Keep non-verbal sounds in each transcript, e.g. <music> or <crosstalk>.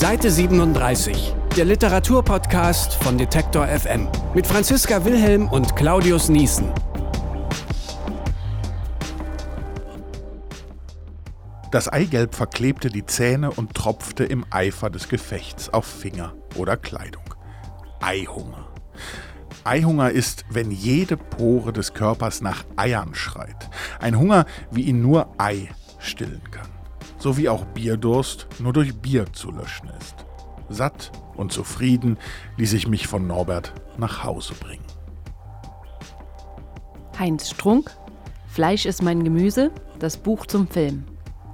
Seite 37, der Literaturpodcast von Detektor FM mit Franziska Wilhelm und Claudius Niesen. Das Eigelb verklebte die Zähne und tropfte im Eifer des Gefechts auf Finger oder Kleidung. Eihunger. Eihunger ist, wenn jede Pore des Körpers nach Eiern schreit. Ein Hunger, wie ihn nur Ei stillen kann. So wie auch Bierdurst nur durch Bier zu löschen ist. Satt und zufrieden ließ ich mich von Norbert nach Hause bringen. Heinz Strunk, Fleisch ist mein Gemüse, das Buch zum Film.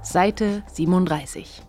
Seite 37.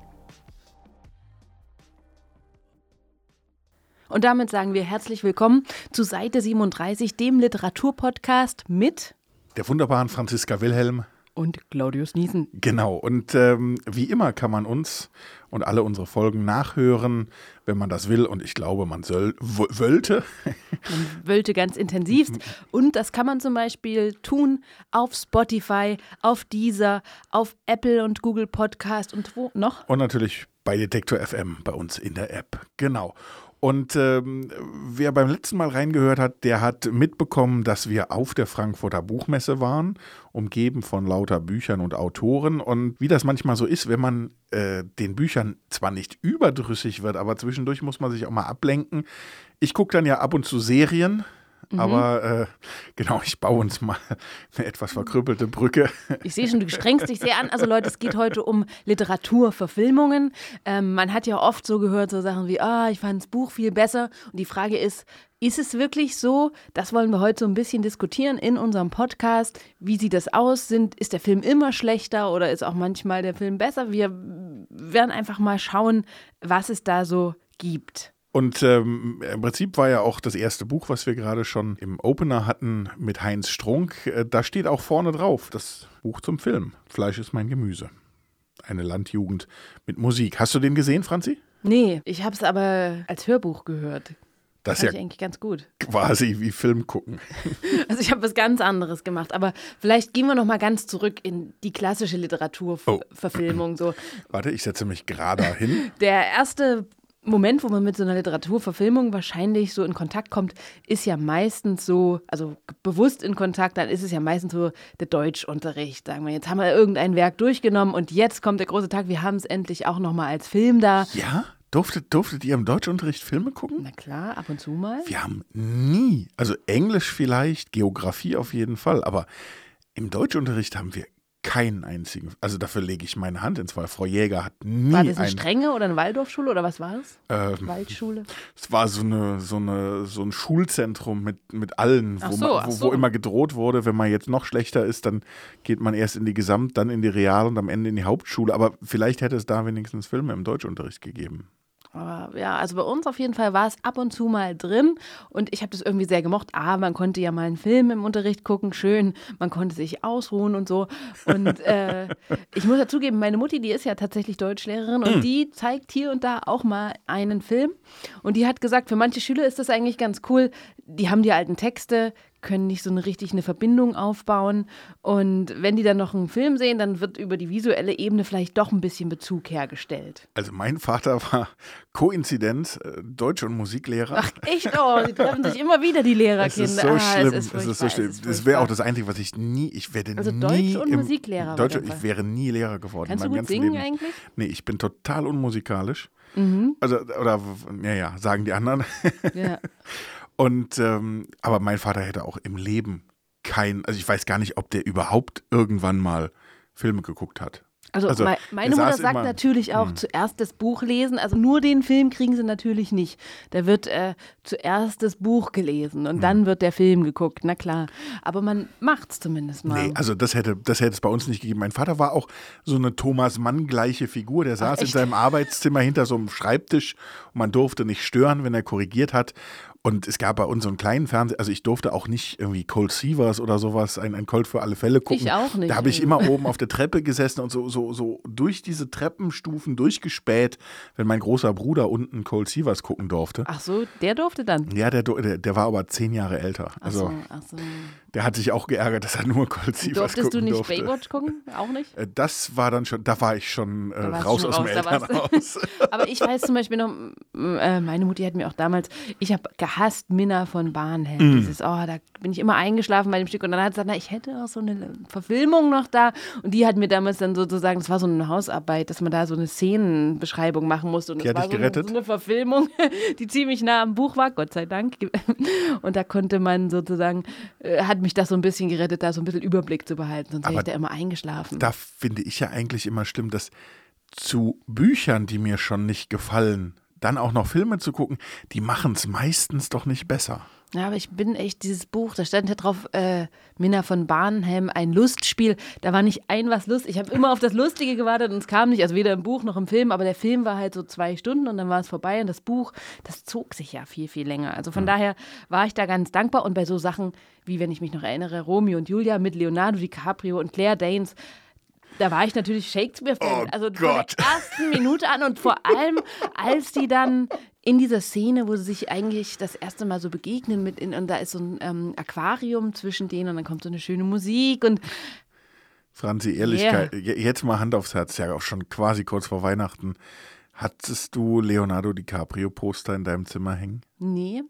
Und damit sagen wir herzlich willkommen zu Seite 37, dem Literaturpodcast mit Der wunderbaren Franziska Wilhelm und Claudius Niesen. Genau, und ähm, wie immer kann man uns und alle unsere Folgen nachhören, wenn man das will. Und ich glaube, man soll, wollte. <laughs> Man wollte ganz intensivst. Und das kann man zum Beispiel tun auf Spotify, auf Deezer, auf Apple und Google Podcast und wo noch? Und natürlich bei Detektor FM bei uns in der App. Genau. Und ähm, wer beim letzten Mal reingehört hat, der hat mitbekommen, dass wir auf der Frankfurter Buchmesse waren, umgeben von lauter Büchern und Autoren. Und wie das manchmal so ist, wenn man äh, den Büchern zwar nicht überdrüssig wird, aber zwischendurch muss man sich auch mal ablenken. Ich gucke dann ja ab und zu Serien, Mhm. Aber äh, <laughs> genau, ich baue uns mal <laughs> eine etwas verkrüppelte Brücke. <laughs> Ich sehe schon, du strengst dich sehr an. Also Leute, es geht heute um Literaturverfilmungen. Ähm, man hat ja oft so gehört, so Sachen wie, ah, ich fand das Buch viel besser. Und die Frage ist, ist es wirklich so? Das wollen wir heute so ein bisschen diskutieren in unserem Podcast. Wie sieht das aus? Sind, ist der Film immer schlechter oder ist auch manchmal der Film besser? Wir werden einfach mal schauen, was es da so gibt. Und ähm, im Prinzip war ja auch das erste Buch, was wir gerade schon im Opener hatten mit Heinz Strunk. Äh, da steht auch vorne drauf das Buch zum Film. Fleisch ist mein Gemüse. Eine Landjugend mit Musik. Hast du den gesehen, Franzi? Nee, ich habe es aber als Hörbuch gehört. Das ist ja eigentlich ganz gut. Quasi wie Film gucken. <laughs> Also ich habe was ganz anderes gemacht, aber vielleicht gehen wir noch mal ganz zurück in die klassische Literaturverfilmung. Oh. So. Warte, ich setze mich gerade hin. Der erste Moment, wo man mit so einer Literaturverfilmung wahrscheinlich so in Kontakt kommt, ist ja meistens so, also bewusst in Kontakt, dann ist es ja meistens so der Deutschunterricht. Sagen wir, jetzt haben wir irgendein Werk durchgenommen und jetzt kommt der große Tag, wir haben es endlich auch nochmal als Film da. Ja? Durftet, durftet ihr im Deutschunterricht Filme gucken? Na klar, ab und zu mal. Wir haben nie, also Englisch vielleicht, Geografie auf jeden Fall, aber im Deutschunterricht haben wir keinen einzigen. Also dafür lege ich meine Hand ins Feuer. Frau Jäger hat nie. War das eine Strenge oder eine Waldorfschule oder was war es? Ähm, Waldschule? Es war so, eine, so, eine, so ein Schulzentrum mit, mit allen, wo, so, man, wo, so. wo, immer gedroht wurde, wenn man jetzt noch schlechter ist, dann geht man erst in die Gesamt, dann in die Real und am Ende in die Hauptschule. Aber vielleicht hätte es da wenigstens Filme im Deutschunterricht gegeben. Aber ja, also bei uns auf jeden Fall war es ab und zu mal drin und ich habe das irgendwie sehr gemocht. Ah, man konnte ja mal einen Film im Unterricht gucken, schön, man konnte sich ausruhen und so. Und <laughs> äh, ich muss dazugeben, meine Mutti, die ist ja tatsächlich Deutschlehrerin und mhm. die zeigt hier und da auch mal einen Film. Und die hat gesagt, für manche Schüler ist das eigentlich ganz cool. Die haben die alten Texte, können nicht so eine richtig eine Verbindung aufbauen. Und wenn die dann noch einen Film sehen, dann wird über die visuelle Ebene vielleicht doch ein bisschen Bezug hergestellt. Also mein Vater war <laughs> Koinzidenz, äh, Deutsch- und Musiklehrer. Ach echt? Oh, die treffen sich immer wieder, die Lehrerkinder. Das ist so ah, schlimm. Es ist, es ist so schlimm. Das wäre auch das Einzige, was ich nie, ich werde also nie Deutsch- und Musiklehrer. Deutsch, ich wäre nie Lehrer geworden. Kannst du gut singen Leben. eigentlich? Nee, ich bin total unmusikalisch. Mhm. Also, oder, ja, ja, sagen die anderen. Ja. <laughs> Und ähm, aber mein Vater hätte auch im Leben kein, also ich weiß gar nicht, ob der überhaupt irgendwann mal Filme geguckt hat. Also, also meine Mutter sagt immer, natürlich auch, mh. zuerst das Buch lesen. Also nur den Film kriegen sie natürlich nicht. Da wird äh, zuerst das Buch gelesen und mh. dann wird der Film geguckt. Na klar. Aber man macht es zumindest mal. Nee, also das hätte, das hätte es bei uns nicht gegeben. Mein Vater war auch so eine Thomas Mann-gleiche Figur. Der saß Ach, in seinem Arbeitszimmer hinter so einem Schreibtisch und man durfte nicht stören, wenn er korrigiert hat. Und es gab bei uns so einen kleinen Fernseher, also ich durfte auch nicht irgendwie Cold Seavers oder sowas, ein, ein Cold für alle Fälle gucken. Ich auch nicht. Da habe ich immer oben auf der Treppe gesessen und so, so, so durch diese Treppenstufen durchgespäht, wenn mein großer Bruder unten Cold Seavers gucken durfte. Ach so, der durfte dann? Ja, der, der, der war aber zehn Jahre älter. Also, ach so, ach so. Der hat sich auch geärgert, dass er nur Cold Sievers Durftest du gucken nicht durfte. Baywatch gucken? Auch nicht? Äh, Das war dann schon, da war ich schon äh, raus schon aus dem raus, du- Elternhaus. <laughs> Aber ich weiß zum Beispiel noch, äh, meine Mutti hat mir auch damals, ich habe gehasst Minna von Barnhelm. Mm. Dieses, oh, da bin ich immer eingeschlafen bei dem Stück. Und dann hat sie gesagt, na, ich hätte auch so eine Verfilmung noch da. Und die hat mir damals dann sozusagen, das war so eine Hausarbeit, dass man da so eine Szenenbeschreibung machen musste. Und Die das hat war dich so eine, gerettet? so eine Verfilmung, <laughs> die ziemlich nah am Buch war, Gott sei Dank. <laughs> Und da konnte man sozusagen, äh, hat mich das so ein bisschen gerettet, da so ein bisschen Überblick zu behalten. Sonst wäre ich da immer eingeschlafen. Da finde ich ja eigentlich immer schlimm, dass zu Büchern, die mir schon nicht gefallen, dann auch noch Filme zu gucken, die machen es meistens doch nicht besser. Ja, aber ich bin echt, dieses Buch, da stand ja drauf, äh, Minna von Barnhelm, ein Lustspiel. Da war nicht ein was lustig. Ich habe immer auf das Lustige gewartet und es kam nicht, also weder im Buch noch im Film, aber der Film war halt so zwei Stunden und dann war es vorbei und das Buch, das zog sich ja viel, viel länger. Also von daher war ich da ganz dankbar und bei so Sachen, wie wenn ich mich noch erinnere, Romeo und Julia mit Leonardo DiCaprio und Claire Danes, da war ich natürlich Shakespeare-Fan. Oh also von Gott. der ersten Minute an und vor allem, als die dann in dieser Szene, wo sie sich eigentlich das erste Mal so begegnen mit in, und da ist so ein ähm, Aquarium zwischen denen und dann kommt so eine schöne Musik und Franzi, Ehrlichkeit, je- jetzt mal Hand aufs Herz, ja auch schon quasi kurz vor Weihnachten. Hattest du Leonardo DiCaprio Poster in deinem Zimmer hängen? nee.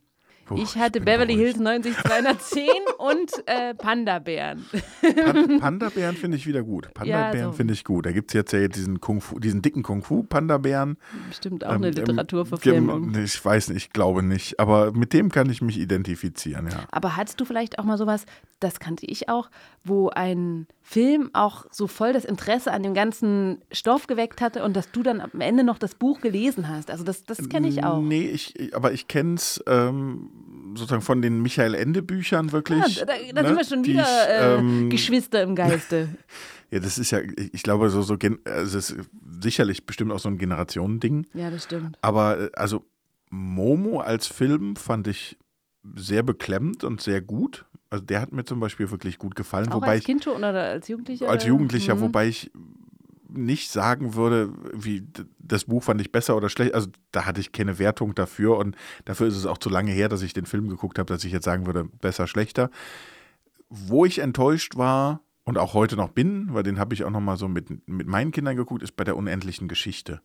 Puh, ich hatte bin Beverly beruhigt. Hills 90210 <laughs> und äh, Panda-Bären. Pan Panda-Bären finde ich wieder gut. Panda-Bären so. finde ich gut. Da gibt es jetzt ja diesen, Kung Fu, diesen dicken Kung-Fu-Panda-Bären. Bestimmt auch eine Ähm, ähm, Literaturverfilmung. gem- Ich weiß nicht, ich glaube nicht. Aber mit dem kann ich mich identifizieren, ja. Aber hattest du vielleicht auch mal sowas, das kannte ich auch, wo ein Film auch so voll das Interesse an dem ganzen Stoff geweckt hatte und dass du dann am Ende noch das Buch gelesen hast? Also das, das kenne ich auch. Nee, ich, aber ich kenne es ähm, sozusagen von den Michael Ende Büchern wirklich. Ja, da, da ne, sind wir schon wieder ich, äh, ähm, Geschwister im Geiste. <laughs> Ja, das ist ja, ich glaube, so, so also es ist sicherlich bestimmt auch so ein Generationending. ja, das stimmt. Aber äh, also Momo als Film fand ich sehr beklemmend und sehr gut. Also der hat mir zum Beispiel wirklich gut gefallen. Auch wobei als Kind schon oder als Jugendlicher? als? Jugendlicher, Mhm. wobei ich nicht sagen würde, wie das Buch fand ich besser oder schlecht. Also da hatte ich keine Wertung dafür und dafür ist es auch zu lange her, dass ich den Film geguckt habe, dass ich jetzt sagen würde, besser, schlechter. Wo ich enttäuscht war und auch heute noch bin, weil den habe ich auch noch mal so mit, mit meinen Kindern geguckt, ist bei der unendlichen Geschichte.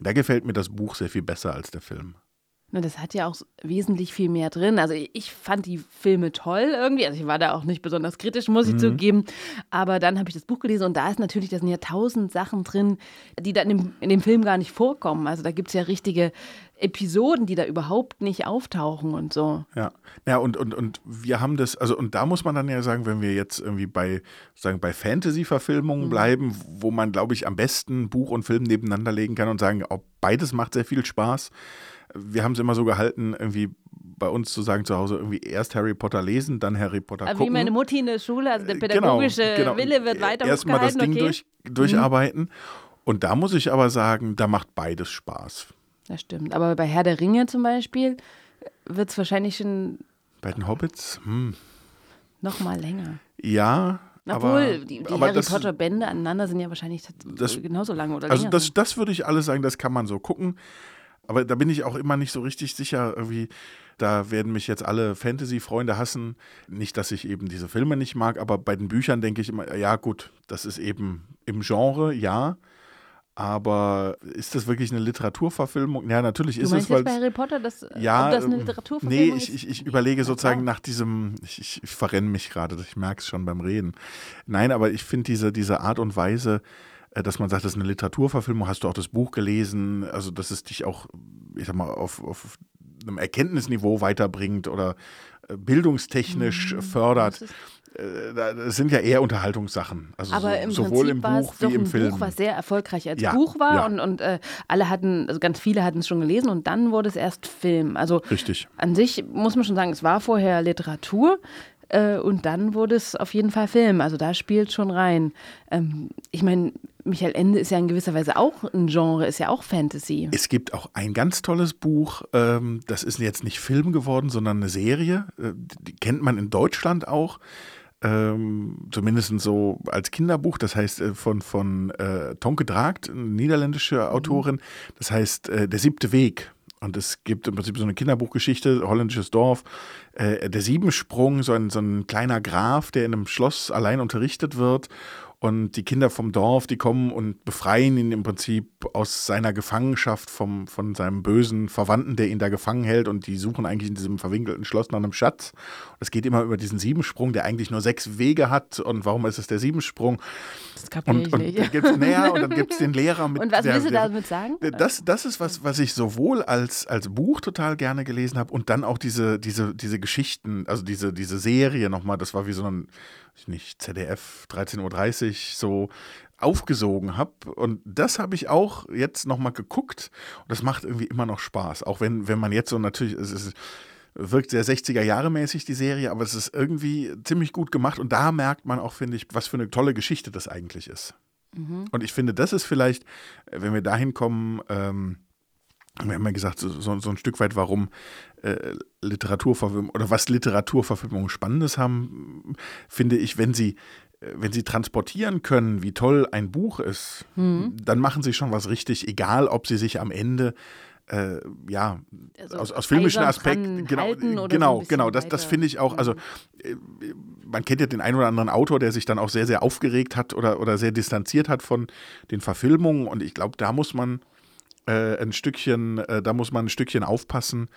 Da gefällt mir das Buch sehr viel besser als der Film. Na, das hat ja auch wesentlich viel mehr drin. Also ich fand die Filme toll irgendwie. Also ich war da auch nicht besonders kritisch, muss Mhm. ich zugeben. Aber dann habe ich das Buch gelesen und da ist natürlich, da sind ja tausend Sachen drin, die dann in dem, in dem Film gar nicht vorkommen. Also da gibt es ja richtige Episoden, die da überhaupt nicht auftauchen und so. Ja, ja und, und, und wir haben das, also und da muss man dann ja sagen, wenn wir jetzt irgendwie bei, sagen, bei Fantasy-Verfilmungen bleiben, wo man, glaube ich, am besten Buch und Film nebeneinander legen kann und sagen, auch beides macht sehr viel Spaß. Wir haben es immer so gehalten, irgendwie bei uns zu sagen zu Hause, irgendwie erst Harry Potter lesen, dann Harry Potter Aber gucken. Wie meine Mutti in der Schule, also der Genau, pädagogische genau. Wille wird weiter Erstmal das Ding okay? durch, durcharbeiten. Und da muss ich aber sagen, da macht beides Spaß. Das stimmt. Aber bei Herr der Ringe zum Beispiel wird es wahrscheinlich schon Bei den Hobbits, hm, noch mal länger. ja. Obwohl, aber, die, die aber Harry Potter-Bände aneinander sind ja wahrscheinlich Das- genauso lang oder Also länger. das, das würde ich alles sagen, das kann man so gucken. Aber da bin ich auch immer nicht so richtig sicher, irgendwie, da werden mich jetzt alle Fantasy-Freunde hassen. Nicht, dass ich eben diese Filme nicht mag, aber bei den Büchern denke ich immer, ja gut, das ist eben im Genre, ja. Aber ist das wirklich eine Literaturverfilmung? Ja, natürlich du ist es, weil bei Harry Potter, dass, ja, das eine ähm, Literaturverfilmung Nee, ist? ich, ich, ich überlege sozusagen klar. nach diesem, ich, ich, verrenne mich gerade, ich merke es schon beim Reden. Nein, aber ich finde diese, diese Art und Weise, dass man sagt, das ist eine Literaturverfilmung, hast du auch das Buch gelesen, also dass es dich auch, ich sag mal, auf, auf einem Erkenntnisniveau weiterbringt oder äh, bildungstechnisch fördert. Mhm. Das ist- Äh, da- Das sind ja eher Unterhaltungssachen. Also Aber so, im sowohl Prinzip im war Buch es wie im ein Film. Buch, was sehr erfolgreich als Ja, Buch war ja. und, und äh, alle hatten, also ganz viele hatten es schon gelesen und dann wurde es erst Film. Also Richtig. an sich muss man schon sagen, es war vorher Literatur äh, und dann wurde es auf jeden Fall Film. Also da spielt schon rein. Ähm, ich meine, Michael Ende ist ja in gewisser Weise auch ein Genre, ist ja auch Fantasy. Es gibt auch ein ganz tolles Buch, ähm, das ist jetzt nicht Film geworden, sondern eine Serie. Äh, die kennt man in Deutschland auch. Ähm, zumindest so als Kinderbuch, das heißt äh, von, von äh, Tonke Dragt, eine niederländische Autorin, das heißt äh, Der siebte Weg. Und es gibt im Prinzip so eine Kinderbuchgeschichte, holländisches Dorf. Äh, der Siebensprung, so ein, so ein kleiner Graf, der in einem Schloss allein unterrichtet wird und die Kinder vom Dorf, die kommen und befreien ihn im Prinzip aus seiner Gefangenschaft vom, von seinem bösen Verwandten, der ihn da gefangen hält. Und die suchen eigentlich in diesem verwinkelten Schloss nach einem Schatz. Und es geht immer über diesen Siebensprung, der eigentlich nur sechs Wege hat. Und warum ist es der Siebensprung? Das kapiere ich und, und nicht. Gibt's, <laughs> naja, und dann gibt es den Lehrer mit. Und was der, willst du damit sagen? Das, das ist was, was ich sowohl als, als Buch total gerne gelesen habe und dann auch diese, diese, diese Geschichten, also diese, diese Serie nochmal, das war wie so ein ich nicht, ZDF 13.30 Uhr so aufgesogen habe. Und das habe ich auch jetzt nochmal geguckt. Und das macht irgendwie immer noch Spaß. Auch wenn, wenn man jetzt so natürlich, es ist, wirkt sehr 60er Jahre mäßig die Serie, aber es ist irgendwie ziemlich gut gemacht. Und da merkt man auch, finde ich, was für eine tolle Geschichte das eigentlich ist. Mhm. Und ich finde, das ist vielleicht, wenn wir dahin kommen, ähm, wir haben ja gesagt, so, so, ein Stück weit, warum äh, Literaturverfilmung oder was Literaturverfilmungen Spannendes haben, finde ich, wenn sie, wenn sie transportieren können, wie toll ein Buch ist, mhm. dann machen sie schon was richtig, egal ob sie sich am Ende äh, ja, also aus, aus filmischen Aspekten, genau, genau, so genau, das, das finde ich auch, also äh, man kennt ja den einen oder anderen Autor, der sich dann auch sehr, sehr aufgeregt hat oder, oder sehr distanziert hat von den Verfilmungen und ich glaube, da muss man äh, ein Stückchen, äh, da muss man ein Stückchen aufpassen,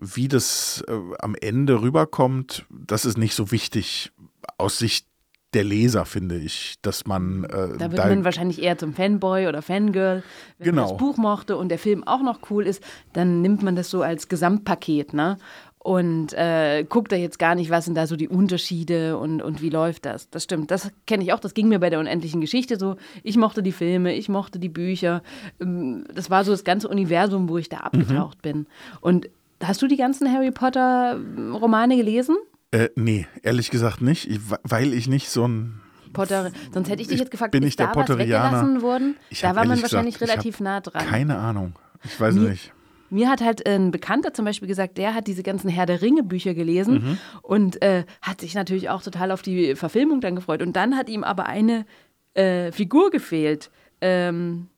wie das äh, am Ende rüberkommt. Das ist nicht so wichtig aus Sicht der Leser, finde ich, dass man. Äh, da wird da man wahrscheinlich eher zum Fanboy oder Fangirl. Wenn genau. man das Buch mochte und der Film auch noch cool ist, dann nimmt man das so als Gesamtpaket, ne? und äh, guckt da jetzt gar nicht, was sind da so die Unterschiede und, und wie läuft das. Das stimmt, das kenne ich auch, das ging mir bei der unendlichen Geschichte so. Ich mochte die Filme, ich mochte die Bücher. Ähm, das war so das ganze Universum, wo ich da abgetaucht mhm. bin. Und hast du die ganzen Harry Potter Romane gelesen? Äh, nee, ehrlich gesagt nicht, ich, weil ich nicht so ein Potter, sonst hätte ich dich jetzt gefragt, bin ich der da Potterianer? worden? Da war man wahrscheinlich gesagt, relativ nah dran. Keine Ahnung, ich weiß Mir, nicht. Mir hat halt ein Bekannter zum Beispiel gesagt, der hat diese ganzen Herr der Ringe Bücher gelesen mhm. und äh, hat sich natürlich auch total auf die Verfilmung dann gefreut. Und dann hat ihm aber eine äh, Figur gefehlt. Ähm,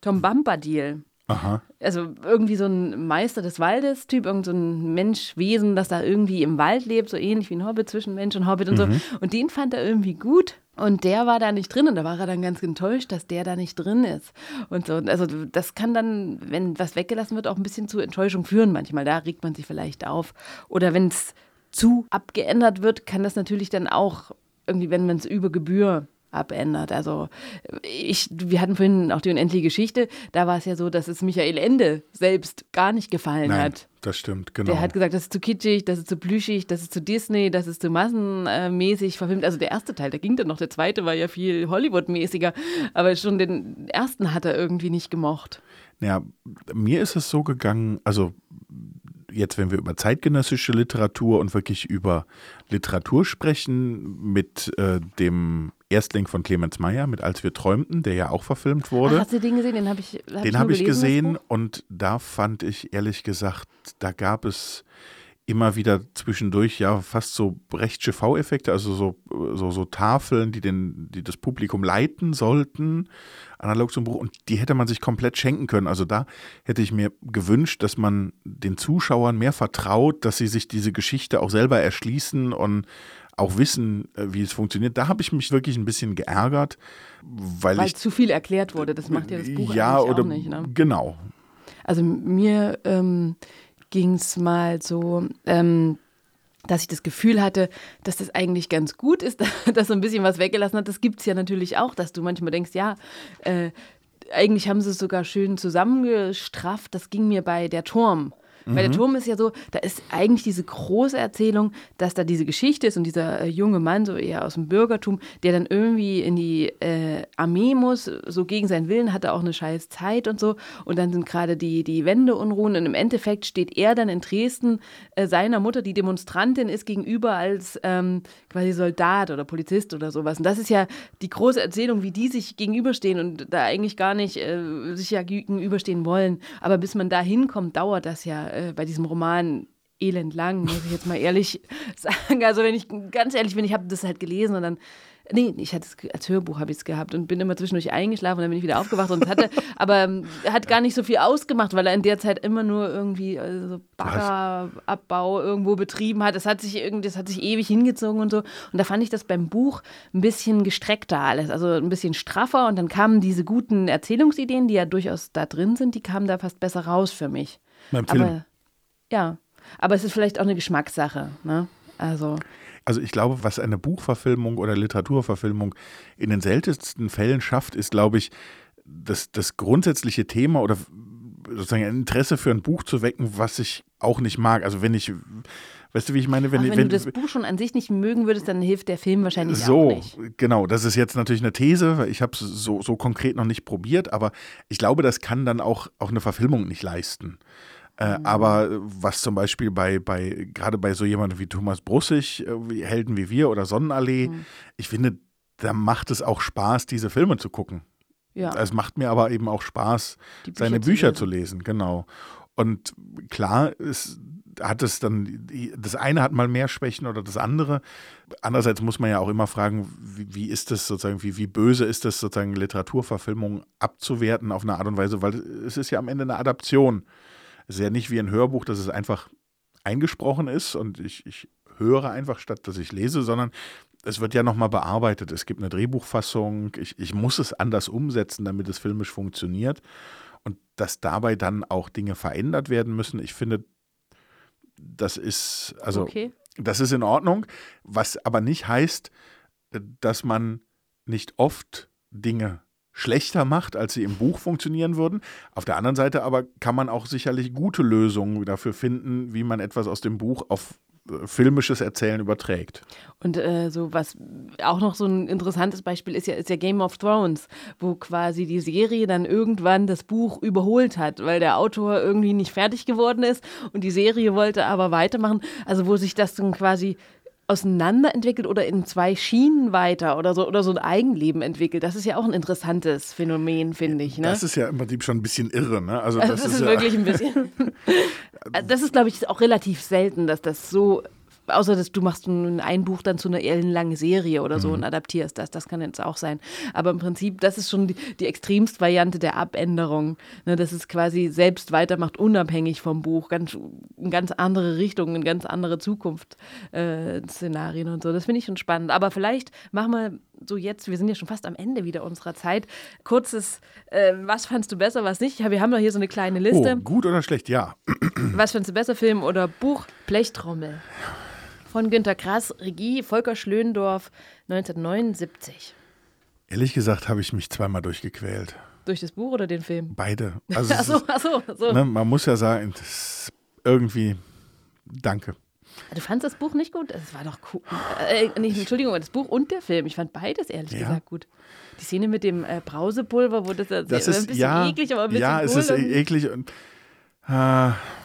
Tom Bombadil. Aha. Also irgendwie so ein Meister des Waldes-Typ, irgend so ein Mensch-Wesen, das da irgendwie im Wald lebt, so ähnlich wie ein Hobbit zwischen Mensch und Hobbit und mhm. so. Und den fand er irgendwie gut. Und der war da nicht drin und da war er dann ganz enttäuscht, dass der da nicht drin ist. Und so, also das kann dann, wenn was weggelassen wird, auch ein bisschen zu Enttäuschung führen manchmal. Da regt man sich vielleicht auf. Oder wenn es zu abgeändert wird, kann das natürlich dann auch irgendwie, wenn man es über Gebühr abändert. Also ich, wir hatten vorhin auch die unendliche Geschichte, da war es ja so, dass es Michael Ende selbst gar nicht gefallen Nein, hat. Das stimmt, genau. Der hat gesagt, das ist zu kitschig, das ist zu plüschig, das ist zu Disney, das ist zu massenmäßig verfilmt. Also der erste Teil, der ging dann noch, der zweite war ja viel Hollywood-mäßiger, aber schon den ersten hat er irgendwie nicht gemocht. Ja, mir ist es so gegangen, also jetzt, wenn wir über zeitgenössische Literatur und wirklich über Literatur sprechen, mit äh, dem Erstling von Clemens Meyer, mit Als wir träumten, der ja auch verfilmt wurde. Ach, hast du den gesehen? Den habe ich hab Den habe ich gesehen und da fand ich ehrlich gesagt, da gab es immer wieder zwischendurch ja fast so Brechtsche V-Effekte, also so, so, so Tafeln, die, den, die das Publikum leiten sollten, analog zum Buch, und die hätte man sich komplett schenken können. Also da hätte ich mir gewünscht, dass man den Zuschauern mehr vertraut, dass sie sich diese Geschichte auch selber erschließen und auch wissen, äh, wie es funktioniert. Da habe ich mich wirklich ein bisschen geärgert, weil, weil ich, zu viel erklärt wurde. Das macht ja das Buch ja, oder, auch nicht. Ne? Genau. Also mir ähm, ging es mal so, ähm, dass ich das Gefühl hatte, dass das eigentlich ganz gut ist, <laughs> dass so ein bisschen was weggelassen hat. Das gibt es ja natürlich auch, dass du manchmal denkst, ja, äh, eigentlich haben sie es sogar schön zusammengestrafft. Das ging mir bei der Turm Mhm. Weil der Turm ist ja so, da ist eigentlich diese große Erzählung, dass da diese Geschichte ist und dieser äh, junge Mann, so eher aus dem Bürgertum, der dann irgendwie in die äh, Armee muss, so gegen seinen Willen, hat er auch eine scheiß Zeit und so. Und dann sind gerade die, die Wendeunruhen und im Endeffekt steht er dann in Dresden äh, seiner Mutter, die Demonstrantin ist, gegenüber als ähm, quasi Soldat oder Polizist oder sowas. Und das ist ja die große Erzählung, wie die sich gegenüberstehen und da eigentlich gar nicht äh, sich ja gegenüberstehen wollen. Aber bis man da hinkommt, dauert das ja äh, bei diesem Roman elend lang, muss ich jetzt mal ehrlich <laughs> sagen. Also wenn ich ganz ehrlich bin, ich habe das halt gelesen und dann Nee, ich hatte es als Hörbuch habe ich es gehabt und bin immer zwischendurch eingeschlafen und dann bin ich wieder aufgewacht und hatte, <laughs> aber ähm, hat gar nicht so viel ausgemacht, weil er in der Zeit immer nur irgendwie also Baggerabbau irgendwo betrieben hat. Das hat sich irgendwie, das hat sich ewig hingezogen und so. Und da fand ich das beim Buch ein bisschen gestreckter alles, also ein bisschen straffer und dann kamen diese guten Erzählungsideen, die ja durchaus da drin sind, die kamen da fast besser raus für mich. Beim Film. Aber ja, aber es ist vielleicht auch eine Geschmackssache, ne? Also Also ich glaube, was eine Buchverfilmung oder Literaturverfilmung in den seltensten Fällen schafft, ist, glaube ich, das, das grundsätzliche Thema oder sozusagen ein Interesse für ein Buch zu wecken, was ich auch nicht mag. Also wenn ich, weißt du, wie ich meine, wenn, Ach, ich- wenn, du das Buch schon an sich nicht mögen würdest, dann hilft der Film wahrscheinlich auch so, nicht. genau, das ist jetzt natürlich eine These, weil ich habe es so, so konkret noch nicht probiert, aber ich glaube, das kann dann auch, auch eine Verfilmung nicht leisten. Äh, Mhm. Aber was zum Beispiel bei, bei gerade bei so jemandem wie Thomas Brussig, äh, wie Helden wie wir oder Sonnenallee, Mhm. ich finde, da macht es auch Spaß, diese Filme zu gucken. Ja, Es macht mir aber eben auch Spaß, die seine Bücher lesen. zu lesen, genau. Und klar, es hat es dann, das eine hat mal mehr Schwächen oder das andere. Andererseits muss man ja auch immer fragen, wie, wie ist das sozusagen, wie, wie böse ist das sozusagen Literaturverfilmung abzuwerten auf eine Art und Weise, weil es ist ja am Ende eine Adaption. Es ist ja nicht wie ein Hörbuch, dass es einfach eingesprochen ist und ich, ich höre einfach statt, dass ich lese, sondern es wird ja nochmal bearbeitet. Es gibt eine Drehbuchfassung. Ich, ich muss es anders umsetzen, damit es filmisch funktioniert. Und dass dabei dann auch Dinge verändert werden müssen, ich finde, das ist, also, Okay. das ist in Ordnung. Was aber nicht heißt, dass man nicht oft Dinge schlechter macht, als sie im Buch funktionieren würden. Auf der anderen Seite aber kann man auch sicherlich gute Lösungen dafür finden, wie man etwas aus dem Buch auf äh, filmisches Erzählen überträgt. Und äh, so was auch noch so ein interessantes Beispiel ist ja, ist ja Game of Thrones, wo quasi die Serie dann irgendwann das Buch überholt hat, weil der Autor irgendwie nicht fertig geworden ist und die Serie wollte aber weitermachen. Also wo sich das dann quasi auseinanderentwickelt oder in zwei Schienen weiter oder so oder so ein Eigenleben entwickelt. Das ist ja auch ein interessantes Phänomen, finde ich. Ne? Das ist ja im Prinzip schon ein bisschen irre. Ne? Also, Also das, das, ist, ist ja, wirklich ein bisschen. <laughs> Das ist, glaube ich, auch relativ selten, dass das so. Außer dass du machst ein, ein Buch dann zu einer ellenlangen Serie oder Mhm. so und adaptierst das. Das kann jetzt auch sein. Aber im Prinzip, das ist schon die, die Extremstvariante der Abänderung. Ne, dass es quasi selbst weitermacht, unabhängig vom Buch. Ganz, in ganz andere Richtungen, in ganz andere Zukunftsszenarien und so. Das finde ich schon spannend. Aber vielleicht machen wir so jetzt, wir sind ja schon fast am Ende wieder unserer Zeit. Kurzes, äh, was fandst du besser, was nicht? Wir haben doch hier so eine kleine Liste. oh, gut oder schlecht? Ja. Was findest du besser, Film oder Buch? Blechtrommel. Von Günter Grass, Regie Volker Schlöndorff, 1979. Ehrlich gesagt habe ich mich zweimal durchgequält. Durch das Buch oder den Film? Beide. Also <laughs> es Achso, ist, achso, so. ne, man muss ja sagen, ist irgendwie, danke. Du fandest das Buch nicht gut? Es war doch cool. Äh, nicht, Entschuldigung, das Buch und der Film. Ich fand beides ehrlich Ja. gesagt gut. Die Szene mit dem äh, Brausepulver, wo das, das Das ein ist bisschen ja, eklig, aber ein bisschen ja, cool. es ist und- eklig und äh,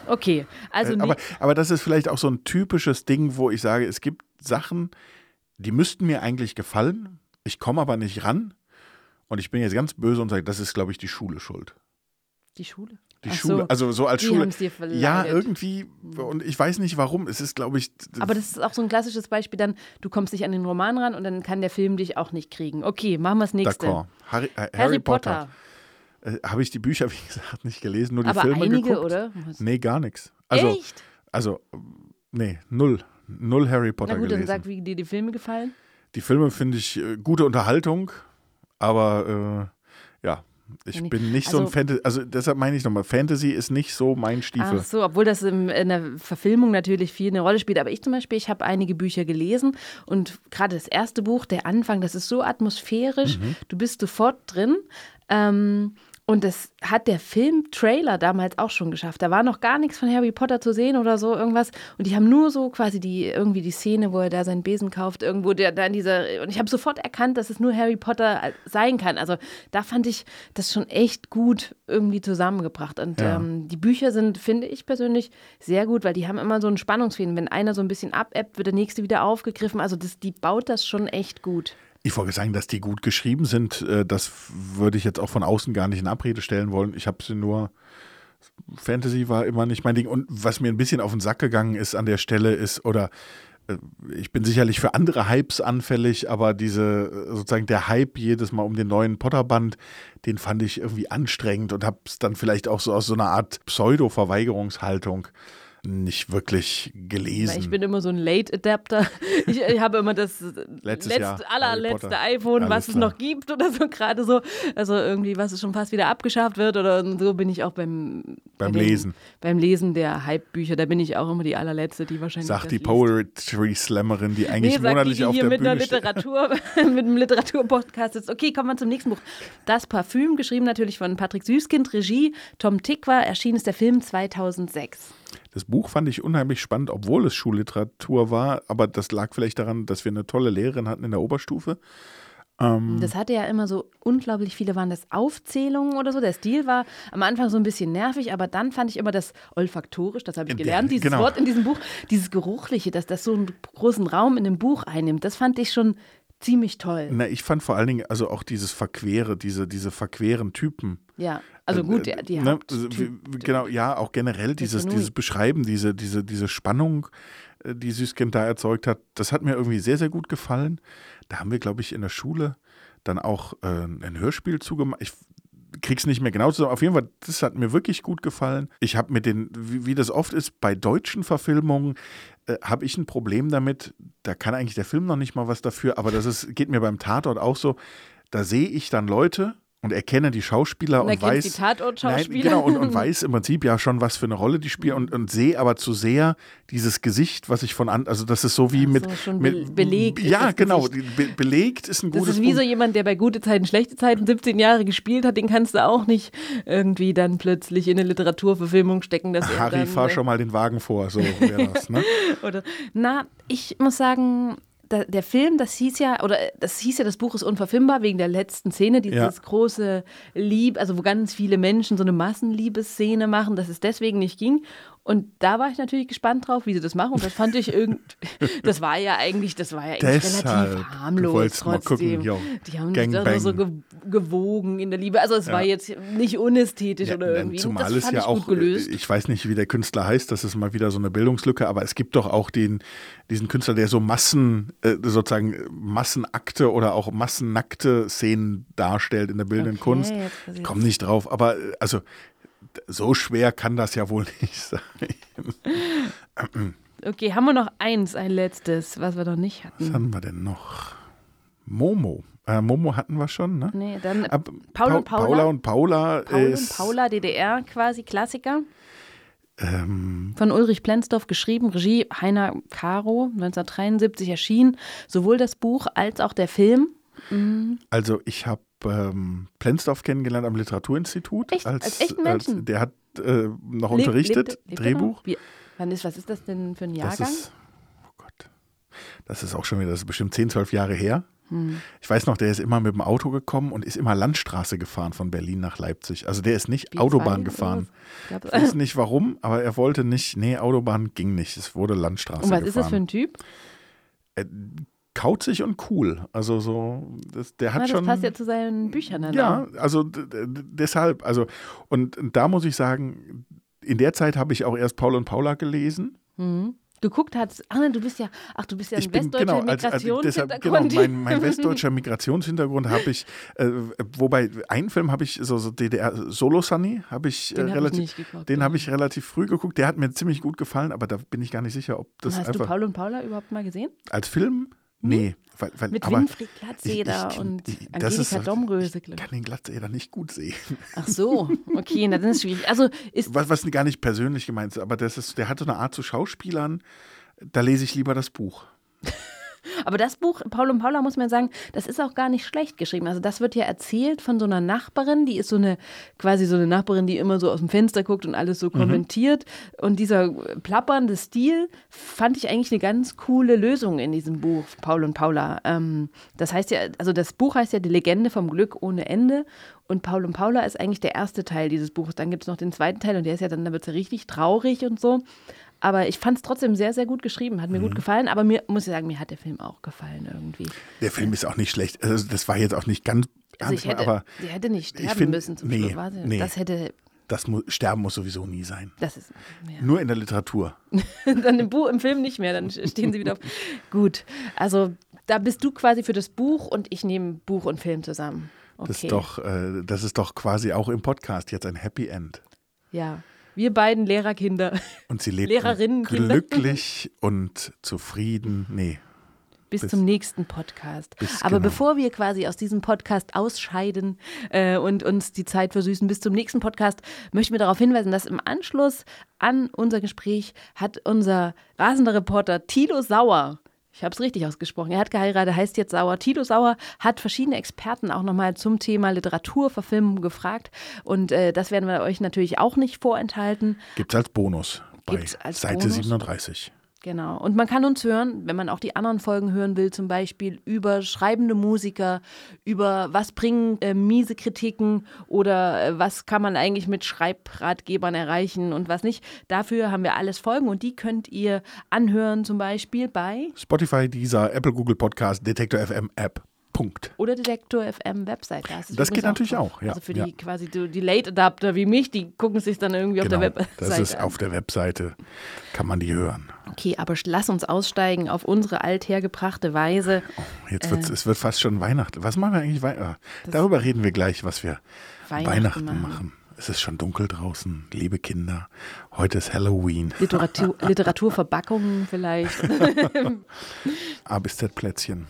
okay, also aber, nicht, aber das ist vielleicht auch so ein typisches Ding, wo ich sage, es gibt Sachen, die müssten mir eigentlich gefallen, ich komme aber nicht ran und ich bin jetzt ganz böse und sage, das ist, glaube ich, die Schule schuld. die Schule. Die Ach Schule, so, also so als die Schule. dir verleidet. Ja, irgendwie, und ich weiß nicht warum. Es ist, glaube ich, Aber das ist auch so ein klassisches Beispiel dann, du kommst nicht an den Roman ran und dann kann der Film dich auch nicht kriegen. Okay, machen wir das nächste. d'accord. Harry, äh, Harry, Harry Potter. Potter. Äh, Habe ich die Bücher, <laughs> wie gesagt, nicht gelesen, nur die Aber Filme einige, geguckt. oder? Nee, gar nichts. Also, Echt? also, nee, null. Null Harry Potter Na gut, gelesen. dann sag, wie dir die Filme gefallen. Die Filme finde ich äh, gute Unterhaltung, aber äh, ja, ich bin nicht so also- ein Fantasy, also deshalb meine ich nochmal, Fantasy ist nicht so mein Stiefel. Ach so, obwohl das im, in der Verfilmung natürlich viel eine Rolle spielt. Aber ich zum Beispiel, ich habe einige Bücher gelesen und gerade das erste Buch, der Anfang, das ist so atmosphärisch, Mhm. du bist sofort drin. Ähm, und das hat der Film-Trailer damals auch schon geschafft. Da war noch gar nichts von Harry Potter zu sehen oder so, irgendwas. Und die haben nur so quasi die, irgendwie die Szene, wo er da seinen Besen kauft, irgendwo der, da in dieser. Und ich habe sofort erkannt, dass es nur Harry Potter sein kann. Also da fand ich das schon echt gut irgendwie zusammengebracht. Und Ja. ähm, die Bücher sind, finde ich persönlich, sehr gut, weil die haben immer so einen Spannungsfäden. Wenn einer so ein bisschen abebbt, wird der nächste wieder aufgegriffen. Also das, die baut das schon echt gut. Ich wollte sagen, dass die gut geschrieben sind, äh, das würde ich jetzt auch von außen gar nicht in Abrede stellen wollen. Ich habe sie nur. Fantasy war immer nicht mein Ding. Und was mir ein bisschen auf den Sack gegangen ist an der Stelle ist, oder äh, ich bin sicherlich für andere Hypes anfällig, aber diese äh, sozusagen der Hype jedes Mal um den neuen Potterband, den fand ich irgendwie anstrengend und habe es dann vielleicht auch so aus so einer Art Pseudo-Verweigerungshaltung nicht wirklich gelesen. Ich bin immer so ein Late Adapter. <laughs> Ich, ich habe immer das letzte, allerletzte iPhone, Alles was es klar. noch gibt oder so gerade so. Also irgendwie, was es schon fast wieder abgeschafft wird oder so bin ich auch beim, bei Beim den- Lesen. Beim Lesen der Hype-Bücher, da bin ich auch immer die allerletzte, die wahrscheinlich Sagt die. Poetry Slammerin, die eigentlich Nee, monatlich die, die auf hier der mit einer Bühne steht. Literatur, <laughs> mit einem Literaturpodcast ist. Okay, kommen wir zum nächsten Buch. Das Parfüm, geschrieben natürlich von Patrick Süßkind, Regie Tom Tikwa, erschienen ist der Film 2006. Das Buch fand ich unheimlich spannend, obwohl es Schulliteratur war, aber das lag vielleicht daran, dass wir eine tolle Lehrerin hatten in der Oberstufe. Mhm. Das hatte ja immer so unglaublich viele, waren das Aufzählungen oder so. Der Stil war am Anfang so ein bisschen nervig, aber dann fand ich immer das olfaktorisch, das habe ich gelernt, dieses genau. Wort in diesem Buch, dieses Geruchliche, dass das so einen großen Raum in dem Buch einnimmt, das fand ich schon ziemlich toll. Na, ich fand vor allen Dingen also auch dieses Verquere, diese, diese verqueren Typen. Ja, also gut, die, die ne, wie- wie- genau, ja, auch generell dieses, dieses Beschreiben, diese, diese, diese Spannung, äh, die Süßkind da erzeugt hat, das hat mir irgendwie sehr, sehr gut gefallen. Da haben wir, glaube ich, in der Schule dann auch äh, ein Hörspiel zugemacht. Ich krieg's nicht mehr genau zusammen. Auf jeden Fall, das hat mir wirklich gut gefallen. Ich habe mit den, wie, wie das oft ist, bei deutschen Verfilmungen äh, habe ich ein Problem damit. Da kann eigentlich der Film noch nicht mal was dafür, aber das ist, geht mir beim Tatort auch so. Da sehe ich dann Leute und erkenne die Schauspieler Und und, weiß. die Tatortschauspieler. Nein, genau, und, und <laughs> weiß im Prinzip ja schon, was für eine Rolle die spielen und, und sehe aber zu sehr dieses Gesicht, was ich von an, also das ist so wie Ach so, mit, schon mit be- belegt Ja, das genau, be belegt ist ein Das gutes ist wie so jemand, der bei gute Zeiten, schlechte Zeiten 17 Jahre gespielt hat, den kannst du auch nicht irgendwie dann plötzlich in eine Literaturverfilmung stecken, dass Harry, dann, fahr schon mal den Wagen vor, so wäre das, ne? <laughs> Oder, na, ich muss sagen, da, der Film, das hieß ja, oder das hieß ja, das Buch ist unverfilmbar wegen der letzten Szene, dieses Ja. große Lieb, also wo ganz viele Menschen so eine Massenliebesszene machen, dass es deswegen nicht ging. Und da war ich natürlich gespannt drauf, wie sie das machen. Und das fand ich irgendwie, <laughs> das war ja eigentlich, das war ja eigentlich Deshalb, relativ harmlos trotzdem. gucken, jo, Die haben sich da Gangbang. so ge gewogen in der Liebe. Also es war jetzt nicht unästhetisch Ja, oder irgendwie. Zumal das es ja ich auch, gut gelöst. ich weiß nicht, wie der Künstler heißt, das ist mal wieder so eine Bildungslücke, aber es gibt doch auch den, diesen Künstler, der so Massen, äh, sozusagen äh, Massenakte oder auch massennackte Szenen darstellt in der bildenden Okay, Kunst. ich komme nicht drauf, aber äh, also so schwer kann das ja wohl <laughs> nicht sein. Okay, haben wir noch eins, ein letztes, was wir noch nicht hatten. Was haben wir denn noch? Momo. Äh, Momo hatten wir schon, ne? Nee, dann Ab, Paul und Pa- Paula. Paula und Paula. Paul ist, und Paula, DDR quasi, Klassiker. Ähm, Von Ulrich Plenzdorf geschrieben, Regie Heiner Caro, 1973 erschienen. Sowohl das Buch als auch der Film. Also ich habe ähm, Plenzdorf kennengelernt am Literaturinstitut. Echt? Als echten Menschen? der hat äh, noch Lebt- unterrichtet, lebt- lebt Drehbuch. Wie, wann ist, was ist das denn für ein Das Jahrgang? ist, oh Gott, das ist auch schon wieder, das ist bestimmt 10, 12 Jahre her. Hm. Ich weiß noch, der ist immer mit dem Auto gekommen und ist immer Landstraße gefahren von Berlin nach Leipzig. Also der ist nicht B2 Autobahn gefahren. Ich weiß nicht warum, aber er wollte nicht, nee, Autobahn ging nicht. Es wurde Landstraße Und was gefahren. ist das für ein Typ? Kauzig und cool. Also so, das, der hat Na, das schon. passt ja zu seinen Büchern. Dann Ja, auch. also deshalb, also und da muss ich sagen, in der Zeit habe ich auch erst Paul und Paula gelesen. Geguckt hat, ach ne, du bist ja, ach, du bist ja ein ich bin westdeutscher genau, als, als, deshalb, genau mein, mein <laughs> westdeutscher Migrationshintergrund habe ich, äh, wobei einen Film habe ich so, so DDR Solo Sunny habe ich, Den äh, hab ich relativ, nicht geguckt, den ja. habe ich relativ früh geguckt. Der hat mir ziemlich gut gefallen, aber da bin ich gar nicht sicher, ob das Hast du einfach Paul und Paula überhaupt mal gesehen? als Film. Nee, weil, weil, Mit Winfried Glatzeder ich- ich- und ich- das ist Angelika so- Domröse, Ich glaub kann den Glatzeder nicht gut sehen. Ach so, okay, na, dann ist es schwierig. Also ist Was, was gar nicht persönlich gemeint ist, aber das ist, der hat so eine Art zu Schauspielern, da lese ich lieber das Buch. Aber das Buch, Paul und Paula, muss man sagen, das ist auch gar nicht schlecht geschrieben. Also das wird ja erzählt von so einer Nachbarin, die ist so eine, quasi so eine Nachbarin, die immer so aus dem Fenster guckt und alles so Mhm. kommentiert. Und dieser plappernde Stil fand ich eigentlich eine ganz coole Lösung in diesem Buch, Paul und Paula. Ähm, das heißt ja, also das Buch heißt ja Die Legende vom Glück ohne Ende. Und Paul und Paula ist eigentlich der erste Teil dieses Buches. Dann gibt es noch den zweiten Teil und der ist ja dann, da wird es ja richtig traurig und so. Aber ich fand es trotzdem sehr, sehr gut geschrieben. Hat mir Mhm. gut gefallen. Aber mir, muss ich sagen, mir hat der Film auch gefallen irgendwie. Der Film ist auch nicht schlecht. Also das war jetzt auch nicht ganz, Also ich hätte, aber sie hätte nicht sterben find- müssen zum nee, Schluss. Nee. Das hätte, Das mu Sterben muss sowieso nie sein. Das ist ja. Nur in der Literatur. <laughs> dann im Buch, im Film nicht mehr, dann stehen sie wieder auf. <laughs> Gut, also da bist du quasi für das Buch und ich nehme Buch und Film zusammen. Okay. Das, ist doch, äh, das ist doch quasi auch im Podcast jetzt ein Happy End. Ja, wir beiden Lehrerkinder. Und sie lebten <laughs> glücklich und zufrieden. Nee. Bis, bis zum nächsten Podcast. Aber genau. bevor wir quasi aus diesem Podcast ausscheiden äh, und uns die Zeit versüßen bis zum nächsten Podcast, möchten wir darauf hinweisen, dass im Anschluss an unser Gespräch hat unser rasender Reporter Tilo Sauer ich habe es richtig ausgesprochen. Er hat geheiratet, heißt jetzt Sauer. Tito Sauer hat verschiedene Experten auch nochmal zum Thema Literaturverfilmung gefragt. Und äh, das werden wir euch natürlich auch nicht vorenthalten. Gibt es als Bonus bei als Seite Bonus. 37. Genau. Und man kann uns hören, wenn man auch die anderen Folgen hören will, zum Beispiel über schreibende Musiker, über was bringen äh, miese Kritiken oder äh, was kann man eigentlich mit Schreibratgebern erreichen und was nicht. Dafür haben wir alles Folgen und die könnt ihr anhören, zum Beispiel bei Spotify, dieser Apple, Google Podcast, Detektor FM App. Punkt. Oder Detektor FM Website. Da das geht natürlich drauf. auch, ja. Also für ja. die quasi die Late Adapter wie mich, die gucken sich dann irgendwie genau, auf der Webseite Das ist an. auf der Webseite, kann man die hören. Okay, aber lass uns aussteigen auf unsere althergebrachte Weise. Oh, jetzt wird es wird fast schon Weihnachten. Was machen wir eigentlich? Wei ah, darüber reden wir gleich, was wir Weihnachten Weihnachten, machen. machen. Es ist schon dunkel draußen, liebe Kinder. Heute ist Halloween. Literatur, <laughs> Literaturverpackungen vielleicht. <laughs> <laughs> A bis Z Plätzchen.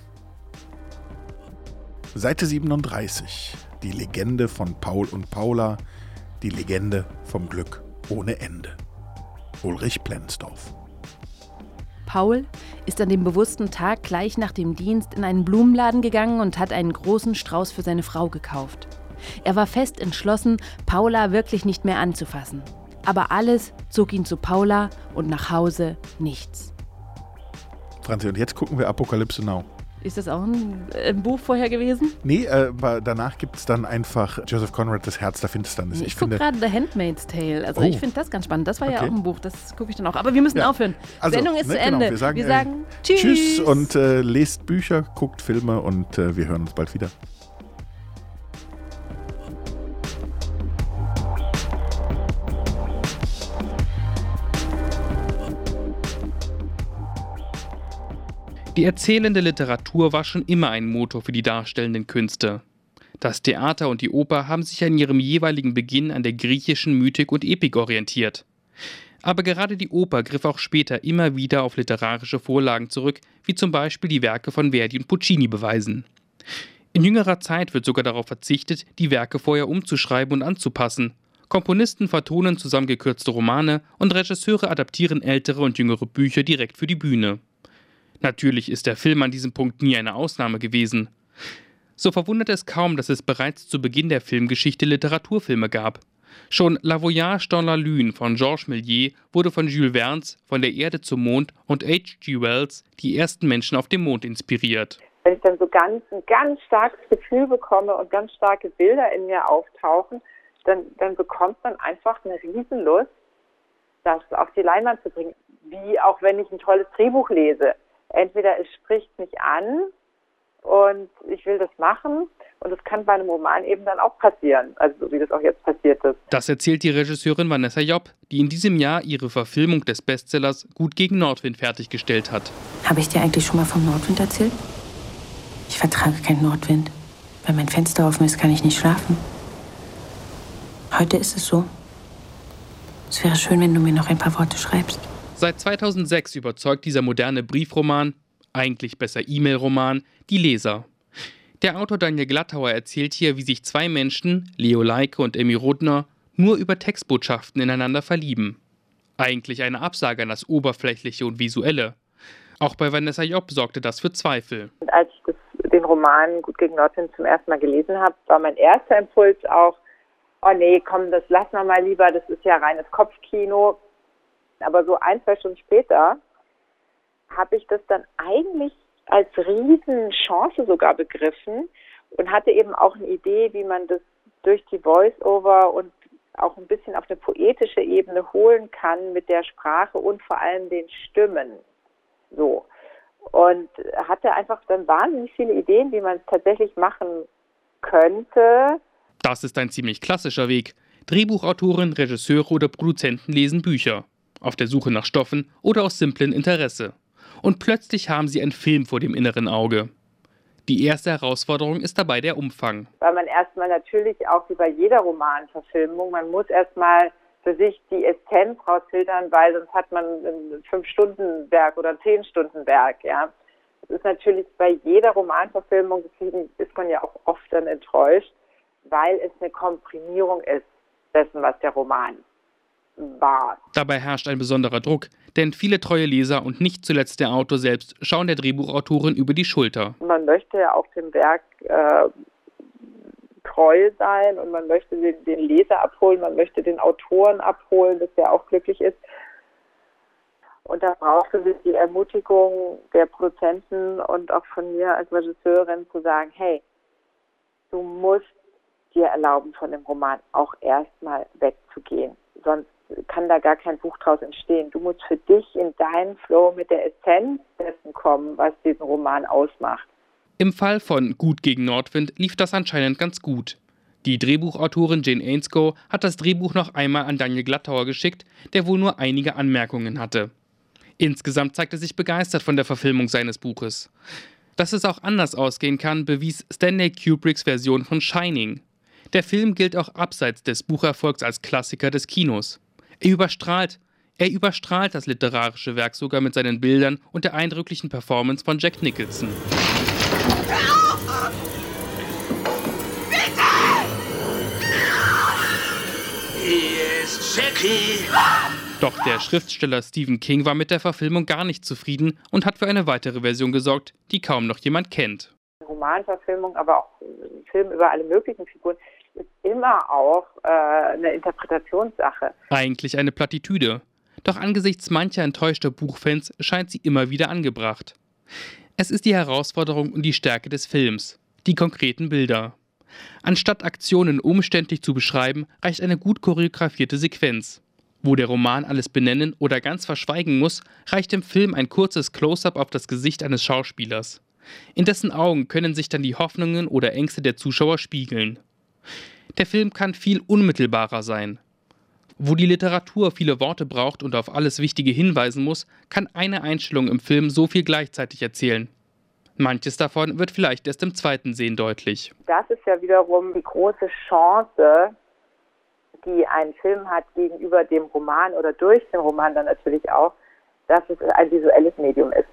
Seite 37. Die Legende von Paul und Paula. Die Legende vom Glück ohne Ende. Ulrich Plenzdorf. Paul ist an dem bewussten Tag gleich nach dem Dienst in einen Blumenladen gegangen und hat einen großen Strauß für seine Frau gekauft. Er war fest entschlossen, Paula wirklich nicht mehr anzufassen. Aber alles zog ihn zu Paula und nach Hause nichts. Franzi, und jetzt gucken wir Apokalypse Now. Ist das auch ein, ein Buch vorher gewesen? Nee, äh, aber danach gibt es dann einfach Joseph Conrad, das Herz der Finsternis. Ich, Ich gucke gerade The Handmaid's Tale. Also Oh. ich finde das ganz spannend. Das war ja Okay. auch ein Buch, das gucke ich dann auch. Aber wir müssen Ja. aufhören. Also, Sendung ist ne, zu genau, Ende. wir sagen, wir äh, sagen Tschüss. tschüss und äh, lest Bücher, guckt Filme und äh, wir hören uns bald wieder. Die erzählende Literatur war schon immer ein Motor für die darstellenden Künste. Das Theater und die Oper haben sich an ihrem jeweiligen Beginn an der griechischen Mythik und Epik orientiert. Aber gerade die Oper griff auch später immer wieder auf literarische Vorlagen zurück, wie zum Beispiel die Werke von Verdi und Puccini beweisen. In jüngerer Zeit wird sogar darauf verzichtet, die Werke vorher umzuschreiben und anzupassen. Komponisten vertonen zusammengekürzte Romane und Regisseure adaptieren ältere und jüngere Bücher direkt für die Bühne. Natürlich ist der Film an diesem Punkt nie eine Ausnahme gewesen. So verwundert es kaum, dass es bereits zu Beginn der Filmgeschichte Literaturfilme gab. Schon La Voyage dans la Lune von Georges Méliès wurde von Jules Verne's Von der Erde zum Mond und H.G. Wells Die ersten Menschen auf dem Mond inspiriert. wenn ich dann so ganz, ein ganz starkes Gefühl bekomme und ganz starke Bilder in mir auftauchen, dann, dann bekommt man einfach eine Riesenlust, das auf die Leinwand zu bringen. Wie auch wenn ich ein tolles Drehbuch lese. Entweder es spricht mich an und ich will das machen und das kann bei einem Roman eben dann auch passieren, also so wie das auch jetzt passiert ist. Das erzählt die Regisseurin Vanessa Jopp, die in diesem Jahr ihre Verfilmung des Bestsellers Gut gegen Nordwind fertiggestellt hat. Habe ich dir eigentlich schon mal vom Nordwind erzählt? Ich vertrage keinen Nordwind. Wenn mein Fenster offen ist, kann ich nicht schlafen. Heute ist es so. Es wäre schön, wenn du mir noch ein paar Worte schreibst. Seit 2006 überzeugt dieser moderne Briefroman, eigentlich besser E-Mail-Roman, die Leser. Der Autor Daniel Glattauer erzählt hier, wie sich zwei Menschen, Leo Leike und Emmy Rodner, nur über Textbotschaften ineinander verlieben. Eigentlich eine Absage an das Oberflächliche und Visuelle. Auch bei Vanessa Jopp sorgte das für Zweifel. Als ich das, den Roman Gut gegen Nordwind zum ersten Mal gelesen habe, war mein erster Impuls auch, oh nee, komm, das lassen wir mal lieber, das ist ja reines Kopfkino. Aber so ein, zwei Stunden später habe ich das dann eigentlich als Riesenchance sogar begriffen und hatte eben auch eine Idee, wie man das durch die Voice-Over und auch ein bisschen auf eine poetische Ebene holen kann mit der Sprache und vor allem den Stimmen. So. Und hatte einfach dann wahnsinnig viele Ideen, wie man es tatsächlich machen könnte. Das ist ein ziemlich klassischer Weg. Drehbuchautoren, Regisseure oder Produzenten lesen Bücher, auf der Suche nach Stoffen oder aus simplem Interesse. Und plötzlich haben sie einen Film vor dem inneren Auge. Die erste Herausforderung ist dabei der Umfang. Weil man erstmal natürlich auch wie bei jeder Romanverfilmung, man muss erstmal für sich die Essenz rausfiltern, weil sonst hat man ein Fünf-Stunden-Werk oder ein Zehn-Stunden-Werk, ja. Das ist natürlich bei jeder Romanverfilmung, deswegen ist man ja auch oft dann enttäuscht, weil es eine Komprimierung ist dessen, was der Roman war. Dabei herrscht ein besonderer Druck, denn viele treue Leser und nicht zuletzt der Autor selbst schauen der Drehbuchautorin über die Schulter. Man möchte ja auch dem Werk äh, treu sein und man möchte den, den Leser abholen, man möchte den Autoren abholen, dass der auch glücklich ist. Und da braucht es die Ermutigung der Produzenten und auch von mir als Regisseurin zu sagen, hey, du musst dir erlauben, von dem Roman auch erstmal wegzugehen. Sonst kann da gar kein Buch draus entstehen. Du musst für dich in deinen Flow mit der Essenz dessen kommen, was diesen Roman ausmacht. Im Fall von Gut gegen Nordwind lief das anscheinend ganz gut. Die Drehbuchautorin Jane Ainscoe hat das Drehbuch noch einmal an Daniel Glattauer geschickt, der wohl nur einige Anmerkungen hatte. Insgesamt zeigte sich begeistert von der Verfilmung seines Buches. Dass es auch anders ausgehen kann, bewies Stanley Kubricks Version von Shining. Der Film gilt auch abseits des Bucherfolgs als Klassiker des Kinos. Er überstrahlt, er überstrahlt das literarische Werk sogar mit seinen Bildern und der eindrücklichen Performance von Jack Nicholson. Doch der Schriftsteller Stephen King war mit der Verfilmung gar nicht zufrieden und hat für eine weitere Version gesorgt, die kaum noch jemand kennt. Romanverfilmung, aber auch Film über alle möglichen Figuren, ist immer auch äh, eine Interpretationssache. Eigentlich eine Plattitüde. Doch angesichts mancher enttäuschter Buchfans scheint sie immer wieder angebracht. Es ist die Herausforderung und die Stärke des Films, die konkreten Bilder. Anstatt Aktionen umständlich zu beschreiben, reicht eine gut choreografierte Sequenz. Wo der Roman alles benennen oder ganz verschweigen muss, reicht im Film ein kurzes Close-up auf das Gesicht eines Schauspielers. In dessen Augen können sich dann die Hoffnungen oder Ängste der Zuschauer spiegeln. Der Film kann viel unmittelbarer sein. Wo die Literatur viele Worte braucht und auf alles Wichtige hinweisen muss, kann eine Einstellung im Film so viel gleichzeitig erzählen. Manches davon wird vielleicht erst im zweiten Sehen deutlich. Das ist ja wiederum die große Chance, die ein Film hat gegenüber dem Roman oder durch den Roman dann natürlich auch, dass es ein visuelles Medium ist.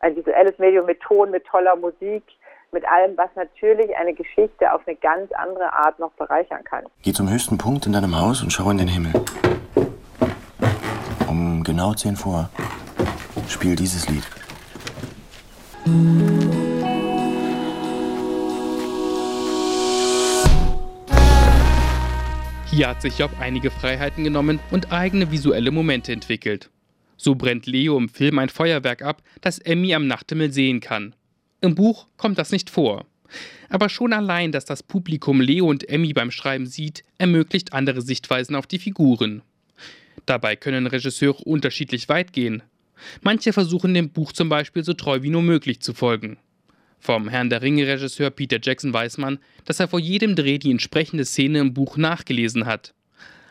Ein visuelles Medium mit Ton, mit toller Musik, mit allem, was natürlich eine Geschichte auf eine ganz andere Art noch bereichern kann. Geh zum höchsten Punkt in deinem Haus und schau in den Himmel. Um genau 10 vor. Spiel dieses Lied. Hier hat sich Job einige Freiheiten genommen und eigene visuelle Momente entwickelt. So brennt Leo im Film ein Feuerwerk ab, das Emmy am Nachthimmel sehen kann. Im Buch kommt das nicht vor. Aber schon allein, dass das Publikum Leo und Emmy beim Schreiben sieht, ermöglicht andere Sichtweisen auf die Figuren. Dabei können Regisseure unterschiedlich weit gehen. Manche versuchen dem Buch zum Beispiel so treu wie nur möglich zu folgen. Vom Herrn der Ringe-Regisseur Peter Jackson weiß man, dass er vor jedem Dreh die entsprechende Szene im Buch nachgelesen hat.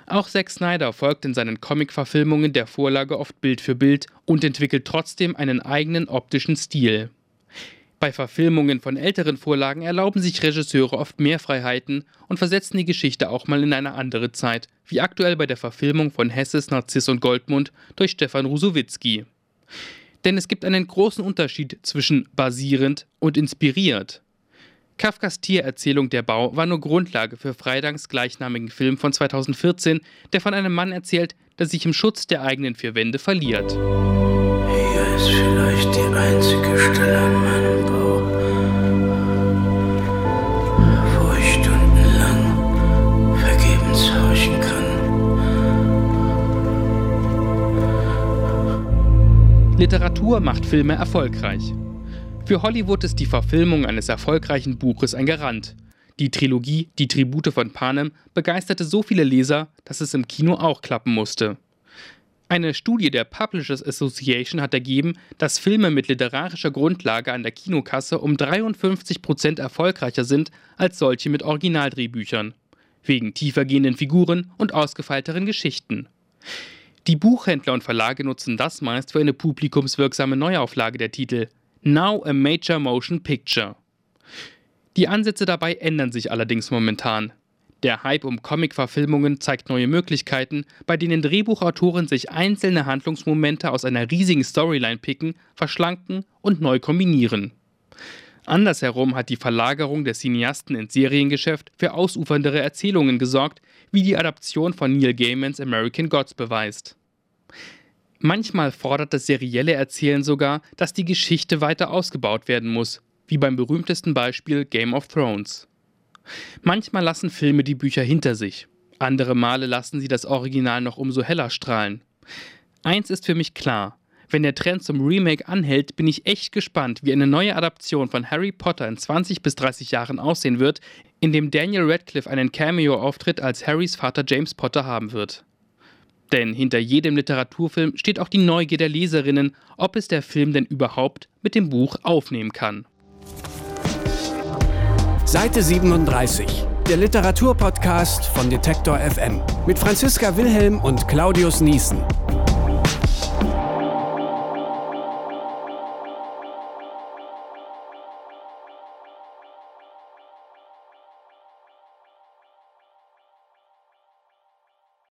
Auch Zack Snyder folgt in seinen Comic-Verfilmungen der Vorlage oft Bild für Bild und entwickelt trotzdem einen eigenen optischen Stil. Bei Verfilmungen von älteren Vorlagen erlauben sich Regisseure oft mehr Freiheiten und versetzen die Geschichte auch mal in eine andere Zeit, wie aktuell bei der Verfilmung von Hesses Narziss und Goldmund durch Stefan Rusowitzki. Denn es gibt einen großen Unterschied zwischen basierend und inspiriert. Kafkas Tiererzählung Der Bau war nur Grundlage für Freidangs gleichnamigen Film von 2014, der von einem Mann erzählt, der sich im Schutz der eigenen vier Wände verliert. Ist vielleicht die einzige Stelle an meinem Bauch, wo ich stundenlang vergebens horchen kann. Literatur macht Filme erfolgreich. Für Hollywood ist die Verfilmung eines erfolgreichen Buches ein Garant. Die Trilogie Die Tribute von Panem begeisterte so viele Leser, dass es im Kino auch klappen musste. Eine Studie der Publishers Association hat ergeben, dass Filme mit literarischer Grundlage an der Kinokasse um 53 Prozent erfolgreicher sind als solche mit Originaldrehbüchern. wegen tiefergehenden Figuren und ausgefeilteren Geschichten. Die Buchhändler und Verlage nutzen das meist für eine publikumswirksame Neuauflage der Titel Now a Major Motion Picture. Die Ansätze dabei ändern sich allerdings momentan. Der Hype um Comic-Verfilmungen zeigt neue Möglichkeiten, bei denen Drehbuchautoren sich einzelne Handlungsmomente aus einer riesigen Storyline picken, verschlanken und neu kombinieren. Andersherum hat die Verlagerung der Cineasten ins Seriengeschäft für ausuferndere Erzählungen gesorgt, wie die Adaption von Neil Gaimans American Gods beweist. Manchmal fordert das serielle Erzählen sogar, dass die Geschichte weiter ausgebaut werden muss, wie beim berühmtesten Beispiel Game of Thrones. Manchmal lassen Filme die Bücher hinter sich, andere Male lassen sie das Original noch umso heller strahlen. Eins ist für mich klar, wenn der Trend zum Remake anhält, bin ich echt gespannt, wie eine neue Adaption von Harry Potter in 20 bis 30 Jahren aussehen wird, in dem Daniel Radcliffe einen Cameo-Auftritt als Harrys Vater James Potter haben wird. Denn hinter jedem Literaturfilm steht auch die Neugier der Leserinnen, ob es der Film denn überhaupt mit dem Buch aufnehmen kann. Seite 37, der Literaturpodcast von Detektor FM mit Franziska Wilhelm und Claudius Niesen.